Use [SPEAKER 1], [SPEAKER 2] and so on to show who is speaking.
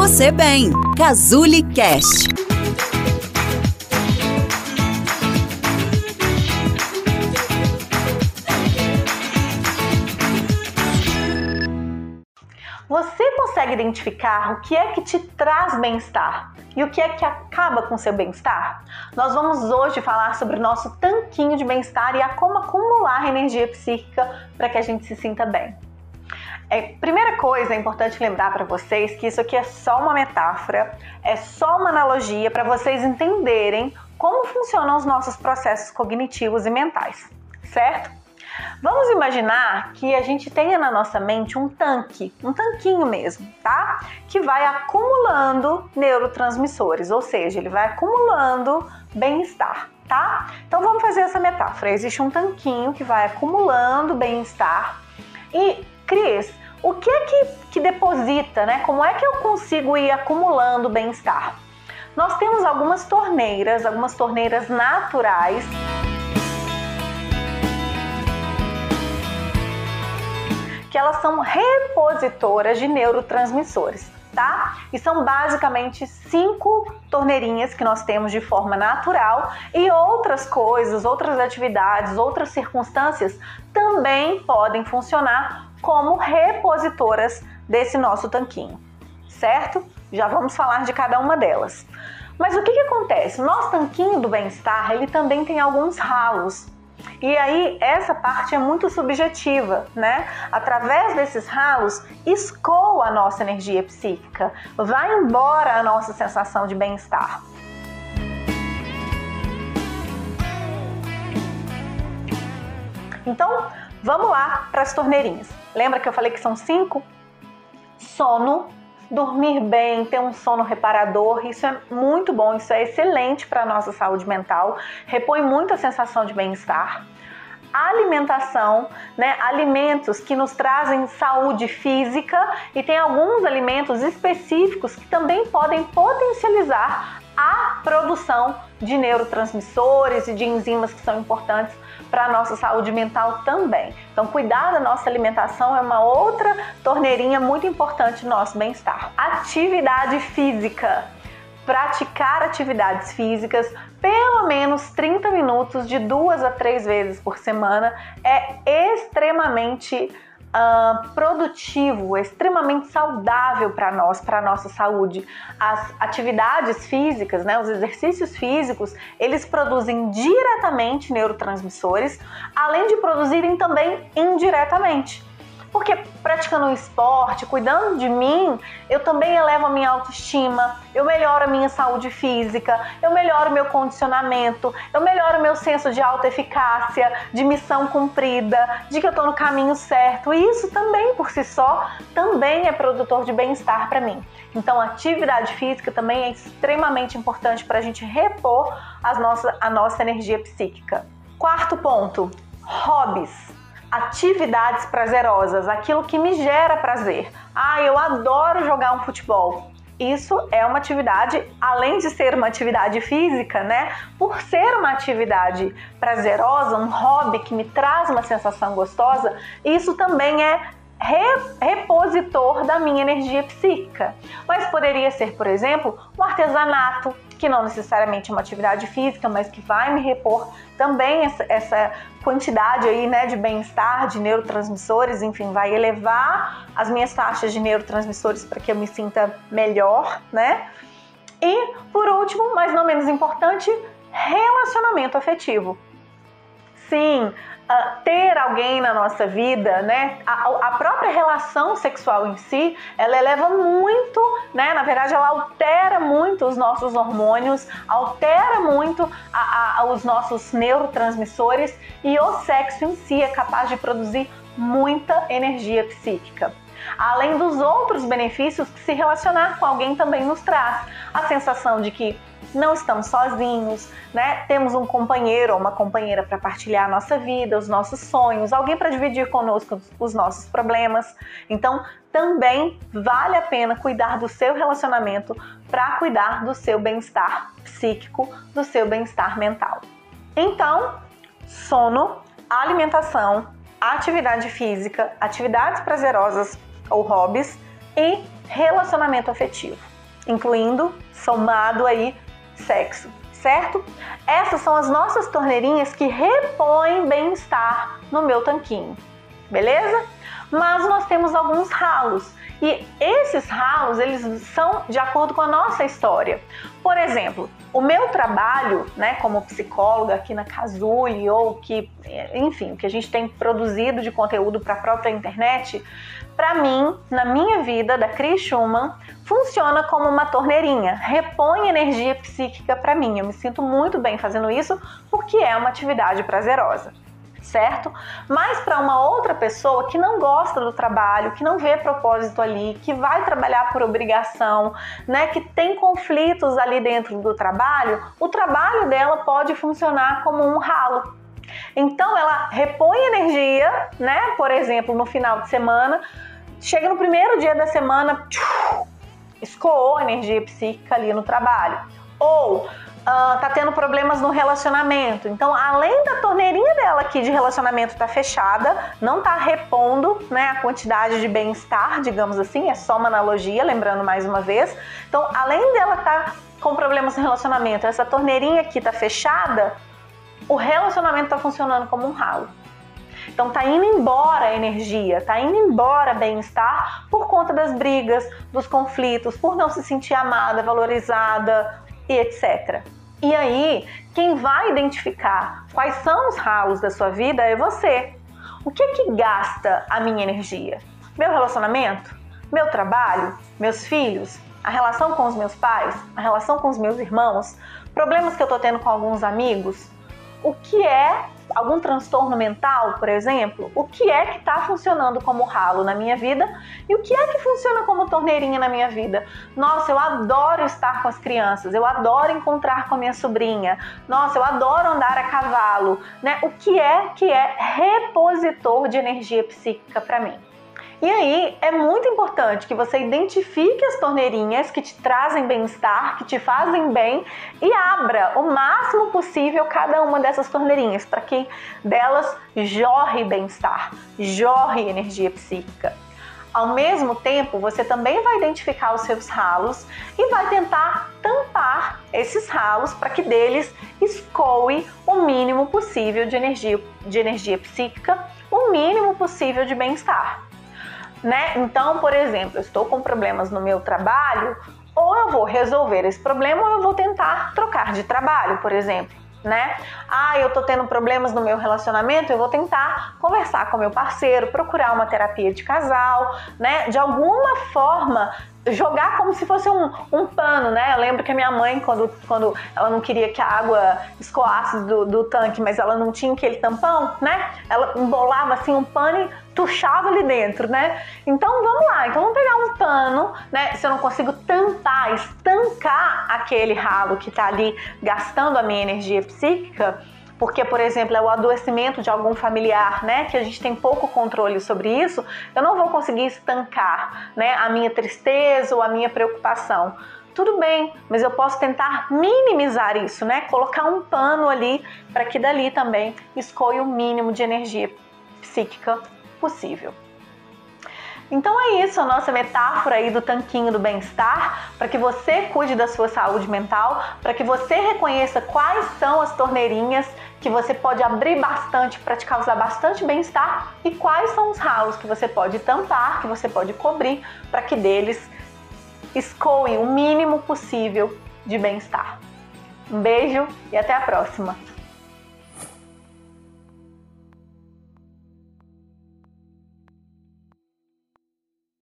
[SPEAKER 1] você bem. Cazuli Cast.
[SPEAKER 2] Você consegue identificar o que é que te traz bem-estar e o que é que acaba com seu bem-estar? Nós vamos hoje falar sobre o nosso tanquinho de bem-estar e a como acumular energia psíquica para que a gente se sinta bem. É, primeira coisa, é importante lembrar para vocês que isso aqui é só uma metáfora, é só uma analogia para vocês entenderem como funcionam os nossos processos cognitivos e mentais, certo? Vamos imaginar que a gente tenha na nossa mente um tanque, um tanquinho mesmo, tá? Que vai acumulando neurotransmissores, ou seja, ele vai acumulando bem-estar, tá? Então vamos fazer essa metáfora. Existe um tanquinho que vai acumulando bem-estar e Cris, o que é que, que deposita, né? Como é que eu consigo ir acumulando bem-estar? Nós temos algumas torneiras, algumas torneiras naturais. Que elas são repositoras de neurotransmissores, tá? E são basicamente cinco torneirinhas que nós temos de forma natural e outras coisas, outras atividades, outras circunstâncias também podem funcionar como repositoras desse nosso tanquinho, certo? Já vamos falar de cada uma delas. Mas o que, que acontece? Nosso tanquinho do bem-estar ele também tem alguns ralos. E aí, essa parte é muito subjetiva, né? Através desses ralos, escoa a nossa energia psíquica, vai embora a nossa sensação de bem-estar. Então, vamos lá para as torneirinhas. Lembra que eu falei que são cinco? Sono, dormir bem, ter um sono reparador, isso é muito bom, isso é excelente para a nossa saúde mental, repõe muito a sensação de bem-estar. Alimentação, né? Alimentos que nos trazem saúde física e tem alguns alimentos específicos que também podem potencializar a produção de neurotransmissores e de enzimas que são importantes para a nossa saúde mental também. Então, cuidar da nossa alimentação é uma outra torneirinha muito importante no nosso bem-estar. Atividade física. Praticar atividades físicas pelo menos 30 minutos de duas a três vezes por semana é extremamente uh, produtivo, extremamente saudável para nós, para nossa saúde. As atividades físicas, né, os exercícios físicos, eles produzem diretamente neurotransmissores, além de produzirem também indiretamente. Porque praticando um esporte, cuidando de mim, eu também elevo a minha autoestima, eu melhoro a minha saúde física, eu melhoro o meu condicionamento, eu melhoro o meu senso de autoeficácia, de missão cumprida, de que eu estou no caminho certo. E isso também, por si só, também é produtor de bem-estar para mim. Então, atividade física também é extremamente importante para a gente repor as nossas, a nossa energia psíquica. Quarto ponto: hobbies atividades prazerosas, aquilo que me gera prazer. Ah, eu adoro jogar um futebol. Isso é uma atividade, além de ser uma atividade física, né? Por ser uma atividade prazerosa, um hobby que me traz uma sensação gostosa, isso também é repositor da minha energia psíquica. Mas poderia ser, por exemplo, um artesanato, que não necessariamente é uma atividade física, mas que vai me repor também essa, essa quantidade aí, né, de bem-estar, de neurotransmissores, enfim, vai elevar as minhas taxas de neurotransmissores para que eu me sinta melhor, né? E por último, mas não menos importante, relacionamento afetivo. Sim, uh, ter alguém na nossa vida, né? A, a, própria relação sexual em si, ela eleva muito, né? Na verdade, ela altera muito os nossos hormônios, altera muito a, a, os nossos neurotransmissores e o sexo em si é capaz de produzir muita energia psíquica. Além dos outros benefícios que se relacionar com alguém também nos traz. A sensação de que não estamos sozinhos, né? Temos um companheiro ou uma companheira para partilhar a nossa vida, os nossos sonhos, alguém para dividir conosco os nossos problemas. Então, também vale a pena cuidar do seu relacionamento para cuidar do seu bem-estar psíquico, do seu bem-estar mental. Então, sono, alimentação, atividade física, atividades prazerosas ou hobbies e relacionamento afetivo. incluindo somado aí sexo, certo? Essas são as nossas torneirinhas que repõem bem-estar no meu tanquinho, beleza? Mas nós temos alguns ralos e esses ralos eles são de acordo com a nossa história. Por exemplo, o meu trabalho, né, como psicóloga aqui na Casuli ou que, enfim, que a gente tem produzido de conteúdo para a própria internet, para mim, na minha vida da Cris Schumann, funciona como uma torneirinha, repõe energia psíquica para mim. Eu me sinto muito bem fazendo isso porque é uma atividade prazerosa certo? Mas para uma outra pessoa que não gosta do trabalho, que não vê propósito ali, que vai trabalhar por obrigação, né, que tem conflitos ali dentro do trabalho, o trabalho dela pode funcionar como um ralo. Então ela repõe energia, né? Por exemplo, no final de semana, chega no primeiro dia da semana, tchum, escoou energia psíquica ali no trabalho. Ou uh, tá tendo problemas no relacionamento. Então, além da torneirinha dela aqui de relacionamento tá fechada, não tá repondo né, a quantidade de bem-estar, digamos assim, é só uma analogia, lembrando mais uma vez. Então, além dela tá com problemas no relacionamento, essa torneirinha aqui tá fechada, o relacionamento tá funcionando como um ralo. Então tá indo embora a energia, tá indo embora bem-estar por conta das brigas, dos conflitos, por não se sentir amada, valorizada e etc. E aí, quem vai identificar quais são os ralos da sua vida é você. O que que gasta a minha energia? Meu relacionamento? Meu trabalho? Meus filhos? A relação com os meus pais? A relação com os meus irmãos? Problemas que eu tô tendo com alguns amigos? O que é algum transtorno mental, por exemplo, o que é que está funcionando como ralo na minha vida e o que é que funciona como torneirinha na minha vida. Nossa, eu adoro estar com as crianças, eu adoro encontrar com a minha sobrinha, nossa, eu adoro andar a cavalo, né? O que é que é repositor de energia psíquica para mim? E aí é muito importante que você identifique as torneirinhas que te trazem bem-estar, que te fazem bem e abra o máximo possível cada uma dessas torneirinhas para que delas jorre bem-estar, jorre energia psíquica. Ao mesmo tempo, você também vai identificar os seus ralos e vai tentar tampar esses ralos para que deles escoe o mínimo possível de energia, de energia psíquica, o mínimo possível de bem-estar né? Então, por exemplo, eu estou com problemas no meu trabalho, ou eu vou resolver esse problema ou eu vou tentar trocar de trabalho, por exemplo, né? Ah, eu tô tendo problemas no meu relacionamento, eu vou tentar conversar com meu parceiro, procurar uma terapia de casal, né? De alguma forma jogar como se fosse um, um pano, né? Eu lembro que a minha mãe, quando, quando ela não queria que a água escoasse do, do tanque, mas ela não tinha aquele tampão, né? Ela embolava assim um pano e tuchava ali dentro, né? Então vamos lá, então vamos pegar um pano, né? Se eu não consigo tampar, estancar aquele ralo que tá ali gastando a minha energia psíquica, porque, por exemplo, é o adoecimento de algum familiar, né, que a gente tem pouco controle sobre isso, eu não vou conseguir estancar, né, a minha tristeza ou a minha preocupação. Tudo bem, mas eu posso tentar minimizar isso, né? Colocar um pano ali para que dali também escolha o mínimo de energia psíquica possível. Então é isso a nossa metáfora aí do tanquinho do bem-estar, para que você cuide da sua saúde mental, para que você reconheça quais são as torneirinhas que você pode abrir bastante para te causar bastante bem-estar e quais são os ralos que você pode tampar, que você pode cobrir para que deles escoe o mínimo possível de bem-estar. Um beijo e até a próxima!